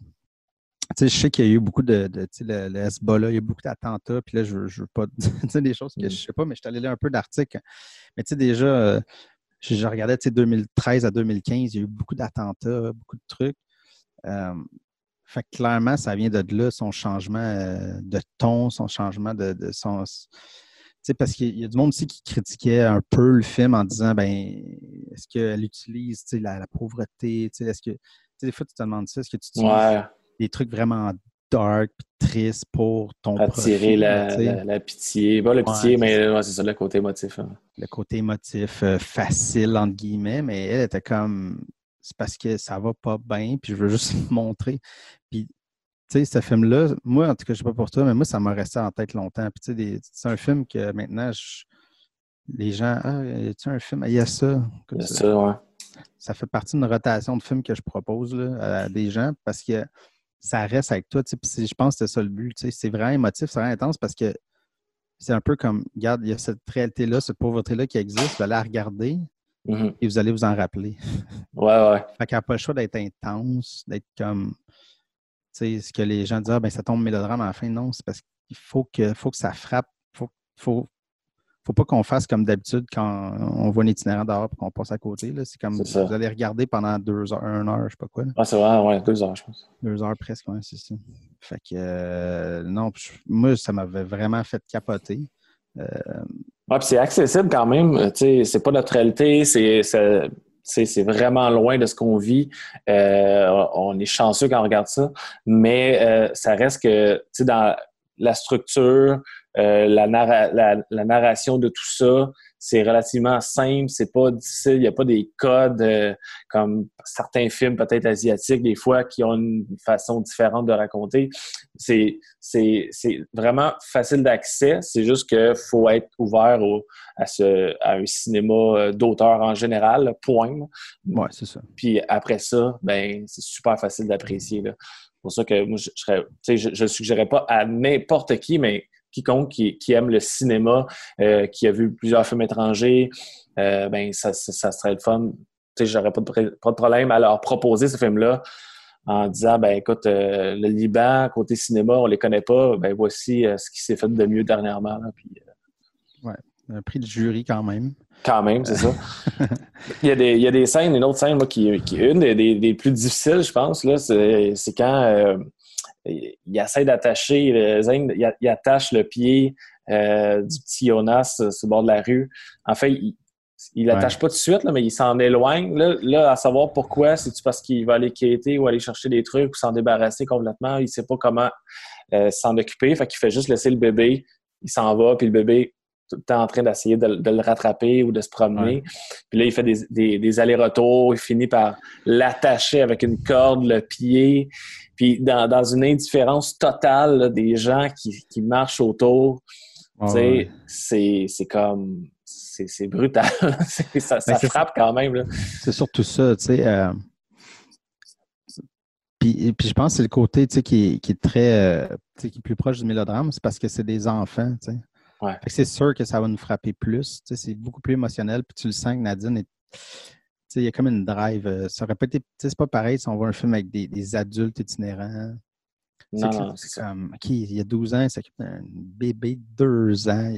Sais, je sais qu'il y a eu beaucoup de, de tu sais, le, le Hezbollah, il y a beaucoup d'attentats, puis là, je, je veux pas [LAUGHS] tu sais, des choses que Mm. je sais pas, mais je suis allé lire un peu d'articles. Mais tu sais, déjà, euh, je, je regardais, tu sais, 2013 à 2015, il y a eu beaucoup d'attentats, beaucoup de trucs. Euh, fait que clairement, ça vient de là, son changement euh, de ton, son changement de, de son. Tu sais, parce qu'il y a du monde aussi qui critiquait un peu le film en disant, ben, est-ce qu'elle utilise, tu sais, la, la pauvreté, tu sais, est-ce que, tu sais, des fois, tu te demandes ça, est-ce que tu utilises Ouais, des trucs vraiment dark, puis tristes pour ton attirer la, la, la pitié. Pas la Ouais, pitié, mais ouais, c'est ça, le côté émotif. hein. le côté émotif euh, facile, entre guillemets, mais elle était comme, c'est parce que ça va pas bien, puis je veux juste [LAUGHS] montrer. Puis, tu sais, ce film-là, moi, en tout cas, je sais pas pour toi, mais moi, ça m'a resté en tête longtemps. Puis, tu sais, c'est un film que maintenant, je- les gens, ah, y un film? Il y a ça. Comme C'est ça. ça, ouais. Ça fait partie d'une rotation de films que je propose là, à des gens parce que ça reste avec toi. tu sais, puis je pense que c'est ça le but. C'est vraiment émotif, c'est vraiment intense parce que c'est un peu comme, regarde, il y a cette réalité-là, cette pauvreté-là qui existe, vous allez la regarder Mhm. et vous allez vous en rappeler. Ouais, ouais. Fait qu'elle n'a pas le choix d'être intense, d'être comme, tu sais, ce que les gens disent, ah, ben ça tombe mélodrame à la fin. Non, c'est parce qu'il faut que, faut que ça frappe. Faut, faut, faut pas qu'on fasse comme d'habitude quand on voit un itinérant dehors et qu'on passe à côté. C'est comme, ça. vous allez regarder pendant deux heures, une heure, je sais pas quoi. là. Ah, c'est vrai, ouais, deux heures, je pense. Deux heures presque, ouais, c'est ça. Fait que, euh, non, je- moi, ça m'avait vraiment fait capoter. Ouais, puis c'est accessible quand même. euh, Tu sais, c'est pas notre réalité, c'est vraiment loin de ce qu'on vit. Euh, on est chanceux quand on regarde ça, mais euh, ça reste que, tu sais, dans la structure, euh, la, narra- la, la narration de tout ça, c'est relativement simple, c'est pas difficile, il n'y a pas des codes euh, comme certains films peut-être asiatiques des fois qui ont une façon différente de raconter. C'est c'est c'est vraiment facile d'accès, c'est juste que faut être ouvert au, à ce à un cinéma euh, d'auteur en général, point. Ouais, c'est ça. Puis après ça, ben c'est super facile d'apprécier. C'est pour ça que moi, je, serais- je, je le suggérerais pas à n'importe qui, mais quiconque qui, qui aime le cinéma, euh, qui a vu plusieurs films étrangers, euh, ben ça, ça, ça serait le fun. Tu sais, j'aurais pas de, pré- pas de problème à leur proposer ce film-là en disant, ben écoute, euh, le Liban, côté cinéma, on les connaît pas, ben voici euh, ce qui s'est fait de mieux dernièrement. là. Puis, euh, Un prix de jury quand même. quand même, c'est ça. il, y a des, il y a des scènes, une autre scène, moi, qui, qui est une des, des- des plus difficiles, je pense, là, c'est, quand il essaie d'attacher, Zane, il, attache le pied euh, du petit Jonas euh, sur le bord de la rue. En fait, il, il l'attache pas tout de suite, là, mais il s'en éloigne. Là, là, à savoir pourquoi, c'est-tu parce qu'il va aller quêter ou aller chercher des trucs ou s'en débarrasser complètement? Il sait pas comment euh, s'en occuper. Fait qu'il fait juste laisser le bébé. Il s'en va, puis le bébé tout le temps en train d'essayer de, de le rattraper ou de se promener. Puis là, il fait des, des- des allers-retours. Il finit par l'attacher avec une corde, le pied. Puis dans, dans une indifférence totale là, des gens qui, qui marchent autour, Ouais, c'est c'est comme... C'est brutal. [LAUGHS] Ça frappe quand même. Là. C'est surtout ça, tu sais. euh, Puis, puis je pense que c'est le côté tu sais, qui, est, qui est très euh, qui est plus proche du mélodrame, c'est parce que c'est des enfants. tu sais. Ouais. C'est sûr que ça va nous frapper plus. C'est beaucoup plus émotionnel. Puis tu le sens que Nadine est. Il y a comme une drive. euh, Ça aurait pas été. C'est pas pareil si on voit un film avec des, des adultes itinérants. Non, C'est comme, OK, il y a 12 ans, il s'occupe d'un bébé de 2 ans.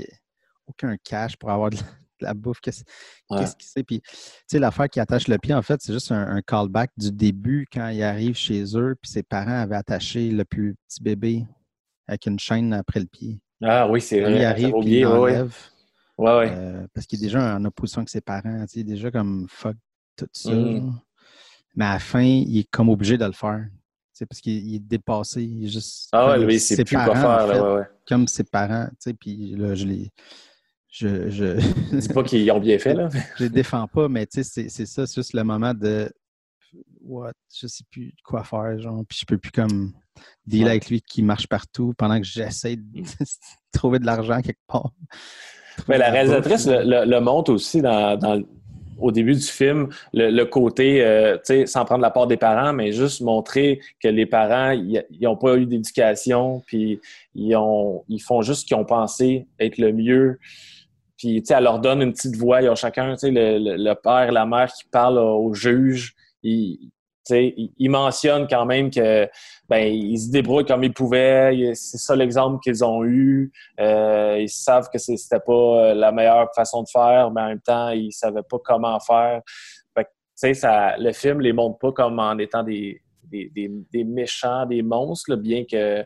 aucun cash pour avoir de la, de la bouffe. Qu'est-ce Ouais. qu'il sait? Puis, tu sais, l'affaire qui attache le pied, en fait, c'est juste un, un callback du début quand il arrive chez eux, puis ses parents avaient attaché le plus petit bébé avec une chaîne après le pied. Ah oui, c'est vrai. il arrive, puis il Ouais, ouais. euh, parce qu'il est déjà en opposition avec ses parents. Il est déjà comme fuck tout ça. Mm. Mais à la fin, il est comme obligé de le faire. Tu sais, parce qu'il il est dépassé. Il est juste. Ah ouais, comme lui, il ses sait plus quoi en faire. fait, Là, ouais. Comme ses parents. Tu sais, puis là, je les. Je, je, Dis pas qu'ils ont bien fait, là. [LAUGHS] je les défends pas, mais tu sais, c'est- c'est ça, c'est juste le moment de what, je sais plus quoi faire, genre, puis je peux plus comme Ouais. avec lui qui marche partout pendant que j'essaie de [LAUGHS] trouver de l'argent quelque part. Mais la réalisatrice le, le- le montre aussi dans, dans- au début du film, le, le côté, euh, tu sais, sans prendre la part des parents, mais juste montrer que les parents, ils n'ont pas eu d'éducation, puis ils, ont, ils font juste ce qu'ils ont pensé être le mieux. Puis, tu sais, elle leur donne une petite voix. Ils ont chacun, tu sais, le, père, la mère qui parle au juge. Ils, ils, ils mentionnent quand même que ben ils se débrouillent comme ils pouvaient. C'est ça l'exemple qu'ils ont eu. Euh, ils savent que c'était pas euh, la meilleure façon de faire, mais en même temps, ils savaient pas comment faire. Fait que, ça, le film les montre pas comme en étant des, des, des, des méchants, des monstres, là, bien que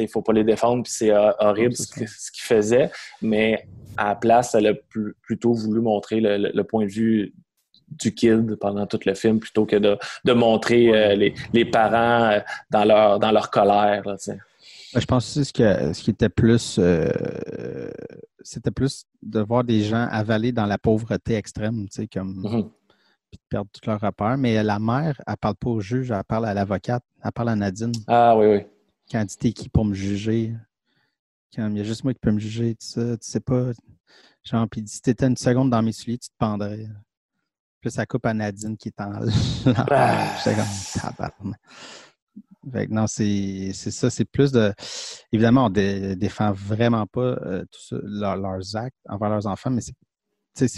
il faut pas les défendre, puis c'est horrible ce qu'ils faisaient. Mais à la place, elle a pl- plutôt voulu montrer le, le- le point de vue du kid pendant tout le film plutôt que de, de montrer euh, les, les parents euh, dans leur, dans leur colère. Là, tu sais. Ben, Je pense aussi ce, que, ce qui était plus, euh, c'était plus de voir des gens avaler dans la pauvreté extrême, tu sais, comme Mhm. puis de perdre tout leur repère. Mais la mère, elle parle pas au juge, elle parle à l'avocate, elle parle à Nadine. Ah oui, oui. Quand elle dit t'es qui pour me juger, quand il y a juste moi qui peux me juger, tout ça, tu sais pas. Genre, puis si t'étais une seconde dans mes souliers, tu te pendrais. Puis ça coupe à Nadine qui est en. [LAUGHS] Ah. J'étais comme. Fait que non, c'est ça, c'est plus de. Évidemment, on dé- défend vraiment pas euh, tout ça, leur- leurs actes envers leurs enfants, mais c'est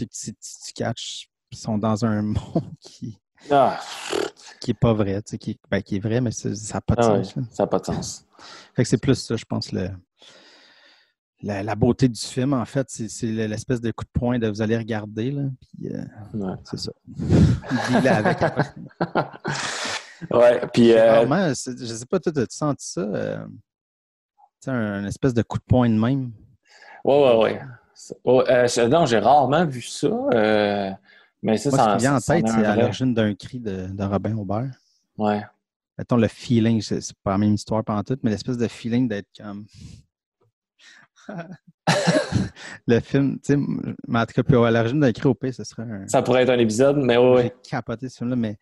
tu catches, ils sont dans un [LAUGHS] monde qui Ah, qui est pas vrai, tu sais, qui, ben, qui est vrai, mais ça n'a pas de ah sens. ça n'a pas de sens. Fait que c'est plus ça, je pense, le, la, la beauté du film, en fait, c'est l'espèce de coup de poing de vous allez regarder, là, puis euh, Ouais. c'est ça. Dealer avec. [LAUGHS] Ouais, puis euh, Rarement, c'est- je sais pas, toi, as-tu senti ça? euh, tu sais, un, espèce de coup de poing de même? ouais, ouais, ouais. Euh, non, j'ai rarement vu ça. euh, mais ça, Moi, ça ce qui vient en tête, c'est est un à l'origine d'un cri de, de Robin Aubert. Ouais. Mettons le feeling, c'est pas la même histoire pendant tout, mais l'espèce de feeling d'être comme. [LAUGHS] le film, tu sais, en tout cas, puis à l'origine d'un cri au pire, ce serait un. Ça pourrait être un épisode, mais. J'ai capoté ce film-là, mais,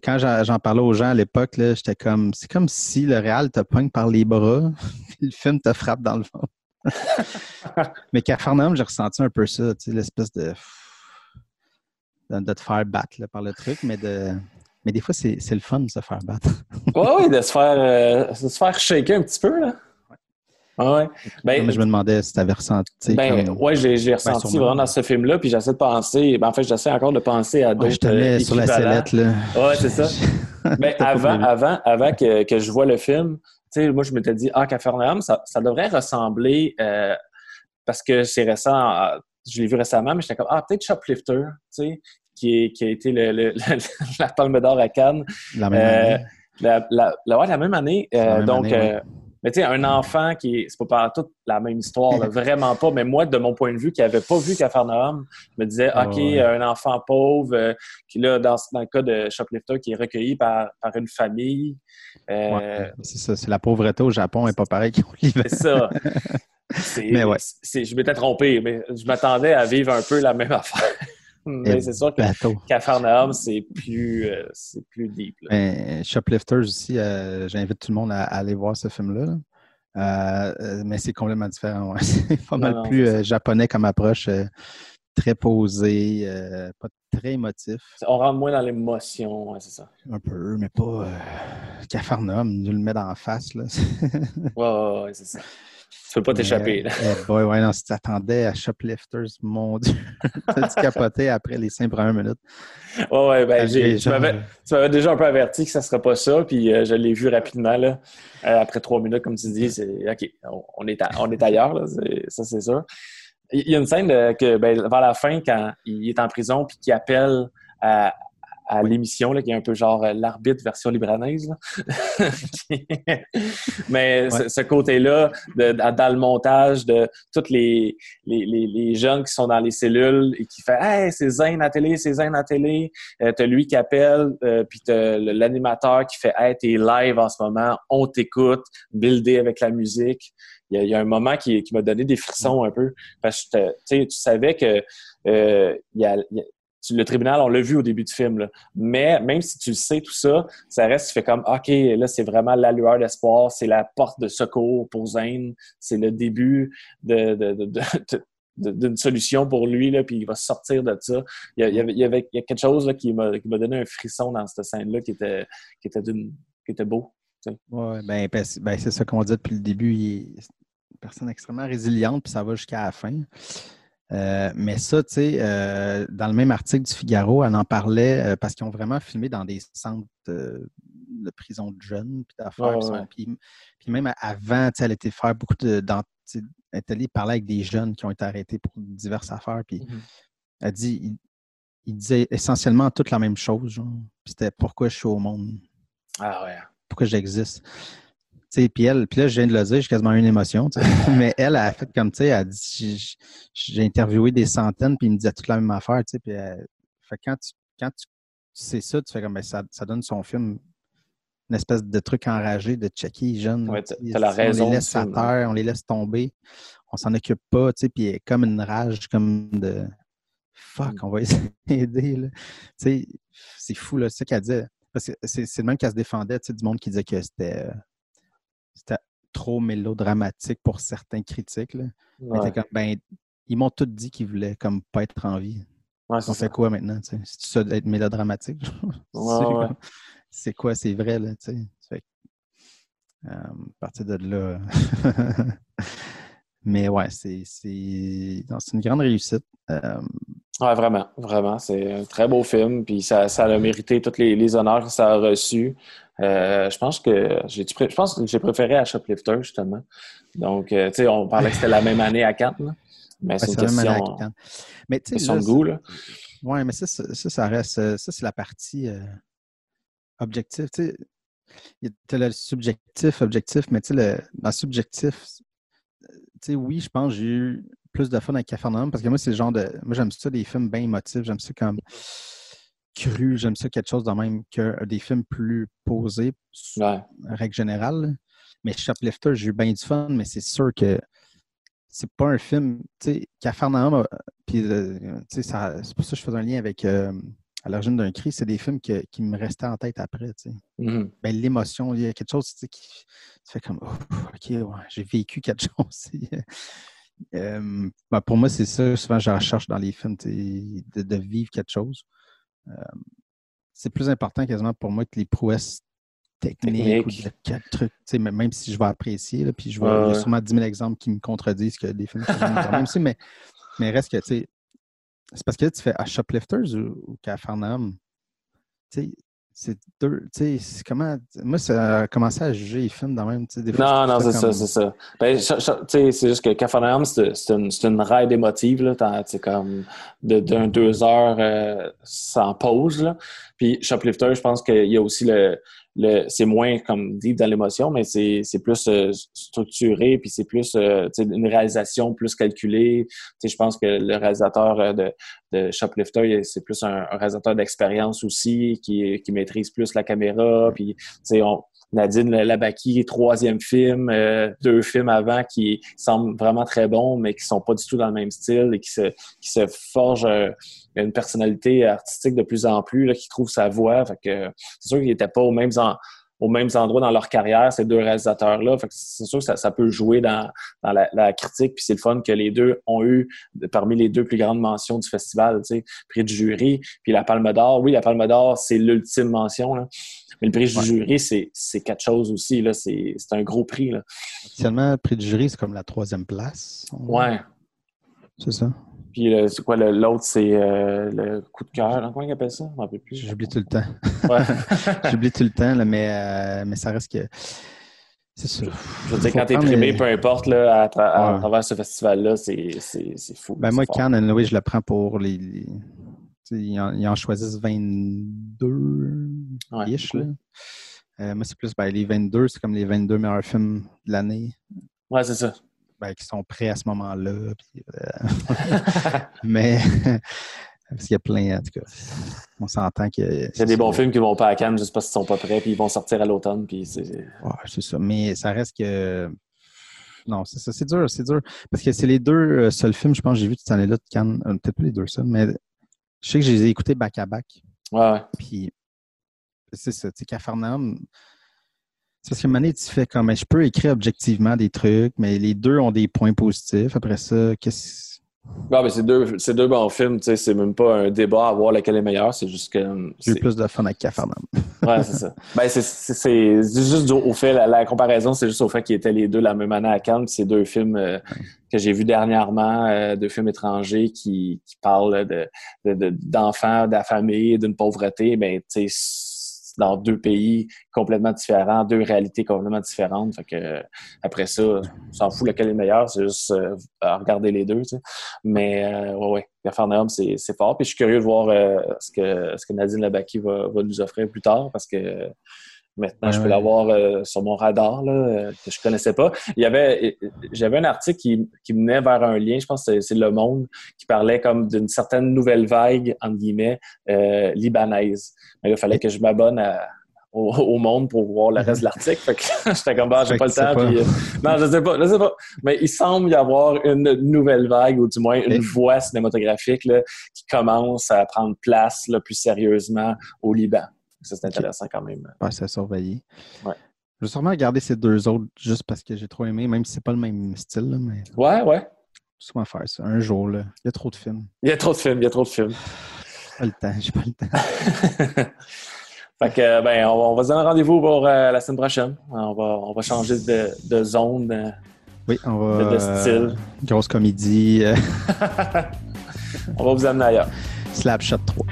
quand j'en parlais aux gens à l'époque, j'étais comme. C'est comme si le réal te pogne par les bras, puis [LAUGHS] le film te frappe dans le ventre. [LAUGHS] mais qu'à Farnham, j'ai ressenti un peu ça, tu sais, l'espèce de. de, de te faire battre là, par le truc, mais de. Mais des fois, c'est le fun de se faire battre. Ouais, ouais, de se faire, euh, de se faire shaker un petit peu, là. Ouais, ouais. Ben, je me demandais si tu avais ressenti. sais, Ben, comme- ouais, j'ai ressenti vraiment dans ce film-là, puis j'essaie de penser, ben, en fait, j'essaie encore de penser à d'autres Ouais, je te mets euh, sur la sellette, là. Ouais, c'est ça. [LAUGHS] Mais pas avant, avant, avant que, que je vois le film, tu sais, moi, je m'étais dit, ah, Capernaum, ça, ça devrait ressembler, euh, parce que c'est récent, euh, je l'ai vu récemment, mais j'étais comme, ah, peut-être Shoplifter, tu sais, qui, est- qui a été le, le- [LAUGHS] la Palme d'Or à Cannes. La même Euh, année. La, la, la- ouais, la même année. Euh, même donc, année, ouais. Euh, mais tu sais, un enfant qui est, c'est pas toute la même histoire, là, [LAUGHS] vraiment pas. Mais moi, de mon point de vue, qui avait pas vu Cafarnaum, je me disais, Ah OK, ouais. un enfant pauvre, euh, qui là, dans, dans le cas de Shoplifter, qui est recueilli par, par une famille. euh, Ouais, c'est ça. C'est la pauvreté au Japon n'est pas pareil qu'au Liban. C'est ça. [LAUGHS] C'est- Mais ouais. c'est- je m'étais trompé, mais je m'attendais à vivre un peu la même [LAUGHS] affaire. Mais c'est sûr que. Cafarnaum, c'est plus, euh, c'est plus deep. là. Ben, Shoplifters aussi, euh, j'invite tout le monde à, à aller voir ce film-là. là. Euh, euh, mais c'est complètement différent. ouais. [LAUGHS] C'est pas mal non, plus japonais comme approche, très posé, pas très émotif. On rentre moins dans l'émotion, ouais, c'est ça. Un peu, mais pas Capharnaüm, nous le met dans la face. Là. [LAUGHS] Ouais, ouais, ouais, c'est ça. Tu peux pas t'échapper. euh, eh boy, ouais, non, si tu t'attendais à Shoplifters, mon Dieu, [LAUGHS] t'as dû capoter après les cinq premières minutes? Ouais, ouais, ben, j'ai- gens, euh, tu m'avais déjà un peu averti que ça serait pas ça, puis euh, je l'ai vu rapidement, là. Euh, après trois minutes, comme tu dis, c'est OK, on, est, à- on est ailleurs, là, ça c'est sûr. Il y a une scène que, ben, vers la fin, quand il est en prison, puis qu'il appelle à, à l'émission, là, qui est un peu genre euh, l'arbitre version libranaise. là. [LAUGHS] Mais ce, ce côté-là, dans le montage de tous les, les, les, les jeunes qui sont dans les cellules et qui fait Hey, c'est Zane à télé, c'est Zane à télé. Euh, t'as lui qui appelle, euh, puis t'as l'animateur qui fait Hey, t'es live en ce moment, on t'écoute, buildé avec la musique. Il y a, il y a un moment qui, qui m'a donné des frissons un peu. Parce que tu savais que euh, il y a, il y a- le tribunal, on l'a vu au début du film, mais même si tu le sais, tout ça, ça reste, tu fais comme, OK, là, c'est vraiment la lueur d'espoir, c'est la porte de secours pour Zane, c'est le début d'une solution pour lui, là, puis il va sortir de ça. Il y, a- avait, quelque chose là, qui m'a donné un frisson dans cette scène-là qui était, qui, était qui était beau. Ouais, ben, ben, c'est ben, c'est ça qu'on dit depuis le début. Il est une personne extrêmement résiliente, puis ça va jusqu'à la fin. Euh, mais ça, tu sais, euh, dans le même article du Figaro, elle en parlait euh, parce qu'ils ont vraiment filmé dans des centres de prison de jeunes, puis d'affaires. Puis sont- ouais. Puis, puis même avant, tu sais, elle était faire beaucoup de. dans- elle est allée parler avec des jeunes qui ont été arrêtés pour diverses affaires. Puis elle dit, il, il disait essentiellement toute la même chose. C'était pourquoi je suis au monde? Ah ouais. pourquoi j'existe. Puis elle, puis là, je viens de le dire, j'ai quasiment eu une émotion. [LAUGHS] Mais elle, elle a fait comme, tu sais, elle a dit, j'ai- interviewé des centaines, puis ils me disaient toute la même affaire, tu sais. Puis quand tu, quand tu sais ça, tu fais comme, ben, ça, ça donne son film une espèce de truc enragé de checker les jeunes. Ouais, t'as- la raison On les laisse à terre, on les laisse tomber, on s'en occupe pas, tu sais, puis comme une rage, comme de fuck, Mm. on va [LAUGHS] essayer d'aider, là. Tu sais, c'est fou, là, c'est ça qu'elle disait. Parce que c'est le même qu'elle se défendait, tu sais, du monde qui disait que c'était euh, c'était trop mélodramatique pour certains critiques, là. Ouais, comme, ben, ils m'ont tous dit qu'ils voulaient comme pas être en vie. Ouais, On fait quoi maintenant? C'est ça d'être mélodramatique? [LAUGHS] Ouais, C'est quoi, c'est vrai, là, tu sais? Euh, à partir de là. [LAUGHS] Mais ouais, c'est une grande réussite. Euh, Ouais, vraiment, vraiment. C'est un très beau film, puis ça, ça a mérité tous les, les honneurs que ça a reçus. Euh, je pense que j'ai je pense que j'ai préféré à Shoplifter, justement. Donc, euh, tu sais, on parlait que c'était la même année à Cannes, mais ouais, c'est une question. Mais tu sais, question là, de goût, là. Ouais, mais ça, ça, ça, reste. euh, Ça, c'est la partie euh, objective. Tu sais, il y a le subjectif, objectif, mais tu sais, le, dans le subjectif, tu sais, oui, je pense que j'ai eu plus de fun avec Cafarnaum parce que moi, c'est le genre de. Moi, j'aime ça, des films bien émotifs. J'aime ça comme cru. J'aime ça quelque chose de même que des films plus posés, Ouais. règle générale. Mais Shoplifter, j'ai eu bien du fun, mais c'est sûr que c'est pas un film. Tu sais, Cafarnaum, puis euh, c'est pour ça que je faisais un lien avec euh, À l'origine d'un cri. C'est des films que- qui me restaient en tête après. tu sais. Mhm. Ben, L'émotion, il y a quelque chose tu sais, qui tu fais comme Oh, OK, ouais, j'ai vécu quelque [LAUGHS] chose. Euh, ben, pour moi, c'est ça. Souvent, je recherche dans les films de, de vivre quelque chose. Euh, c'est plus important quasiment pour moi que les prouesses techniques ou de quel truc. tu sais, Même si je vais apprécier, là, puis je vais, Ouais, sûrement 10 000 exemples qui me contredisent que des films aussi, mais, mais reste que, tu sais, c'est parce que là, tu fais à Shoplifters ou, ou qu'à Farnham, tu sais, c'est deux, tu sais, comment, moi, ça a commencé à juger les films dans même, des fois, Non, non, c'est ça, c'est ça. Ben, tu sais, c'est juste que Cafarnaum, c'est c'est une, une ride émotive, là. C'est comme de- d'un deux heures euh, sans pause, là. Puis Shoplifter, je pense qu'il y a aussi le... c'est moins comme deep dans l'émotion, mais c'est c'est plus euh, structuré, puis c'est plus euh, une réalisation plus calculée. Tu sais, je pense que le réalisateur euh, de, de Shoplifter, c'est plus un, un réalisateur d'expérience aussi, qui, qui maîtrise plus la caméra, puis on, Nadine Labaki, troisième film, euh, deux films avant qui semblent vraiment très bons, mais qui sont pas du tout dans le même style et qui se, qui se forgent euh, une personnalité artistique de plus en plus, là, qui trouve sa voix. Fait que c'est sûr qu'ils n'étaient pas aux mêmes, en- dans leur carrière, ces deux réalisateurs-là. Fait que c'est sûr que ça, ça peut jouer dans, dans la, critique. Puis c'est le fun que les deux ont eu parmi les deux plus grandes mentions du festival, tu sais, prix du jury, puis la Palme d'Or. Oui, la Palme d'Or, c'est l'ultime mention, là. Mais le prix Ouais. du jury, c'est, c'est quelque chose aussi. C'est, un gros prix. Là. Officiellement, le prix du jury, c'est comme la troisième place. Ouais. C'est ça. Puis euh, c'est quoi le- l'autre, c'est euh, le coup de cœur. hein, Comment ils appellent ça? Je plus. J'oublie tout le temps. Ouais. [LAUGHS] J'oublie tout le temps, là, mais, euh, mais ça reste que. C'est sûr. Je veux dire, quand t'es primé, les- peu importe, là, à, tra- à Ouais. travers ce festival-là, c'est, fou. Ben moi. Cannes, anyway, je le prends pour les. ils, en, ils en choisissent 22 Ouais, ish, là. Euh, moi, c'est plus ben, les 22, c'est comme les 22 meilleurs films de l'année Ouais, c'est ça. ben, qui sont prêts à ce moment-là. [LAUGHS] euh, [LAUGHS] mais [LAUGHS] parce qu'il y a plein, en tout cas. On s'entend que. Il y a des bons films qui vont pas à Cannes juste parce qu'ils sont pas prêts, puis ils vont sortir à l'automne, puis c'est... Ouais, c'est ça. Mais ça reste que. Non, c'est ça. C'est dur, c'est dur. Parce que c'est les deux euh, seuls films, je pense, que j'ai vu cette année-là de Cannes. Peut-être pas les deux seuls, mais je sais que je les ai écoutés back-à-back. Ouais, ouais. Puis, c'est ça. Tu sais, Cafarnaum, c'est parce que Mané, tu fais comme. Je peux écrire objectivement des trucs, mais les deux ont des points positifs. Après ça, qu'est-ce. Ouais, mais c'est deux, c'est deux bons films, tu sais, c'est même pas un débat à voir lequel est meilleur, c'est juste que... J'ai plus de fun avec Cafarnaum. Ouais, c'est ça. [LAUGHS] Ben, c'est, juste au fait, la, la comparaison, c'est juste au fait qu'ils étaient les deux la même année à Cannes. C'est deux films euh, que j'ai vus dernièrement, euh, deux films étrangers qui, qui parlent de, de, de- d'enfants, de la famille, d'une pauvreté. Ben, tu sais, dans deux pays complètement différents, deux réalités complètement différentes. Fait que, euh, après ça, on s'en fout lequel est le meilleur, c'est juste euh, regarder les deux. Mais, euh, ouais, ouais, Cafarnaum, c'est, c'est fort. Puis je suis curieux de voir euh, ce, que, ce que Nadine Labaki va, va nous offrir plus tard parce que maintenant, Ouais, je peux ouais. l'avoir euh, sur mon radar là, euh, que je connaissais pas. Il y avait, j'avais un article qui, qui menait vers un lien, je pense que c'est, Le Monde, qui parlait comme d'une certaine nouvelle vague, entre guillemets, euh, libanaise. Mais là, il fallait que je m'abonne à- au, au Monde pour voir le reste de l'article. Fait que [LAUGHS] j'étais comme, bah, j'ai pas le temps. pas. puis, euh, non, je sais pas, je sais pas. Mais il semble y avoir une nouvelle vague, ou du moins une Et- voie cinématographique là, qui commence à prendre place là, plus sérieusement au Liban. Ça, c'est intéressant quand même. passer à surveiller. Ouais. Je vais sûrement regarder ces deux autres juste parce que j'ai trop aimé, même si c'est pas le même style, là, mais Ouais, ouais. souvent faire ça. Un jour, là. Il y a trop de films. Il y a trop de films, il y a trop de films. [SIGHS] Pas le temps, j'ai pas le temps. [LAUGHS] Fait que, ben, on, va- se donner rendez-vous pour euh, la semaine prochaine. On va, on va changer de, de zone, euh, Oui, on va. de, de style. euh, grosse comédie. euh, [LAUGHS] On va vous amener ailleurs. Slapshot 3.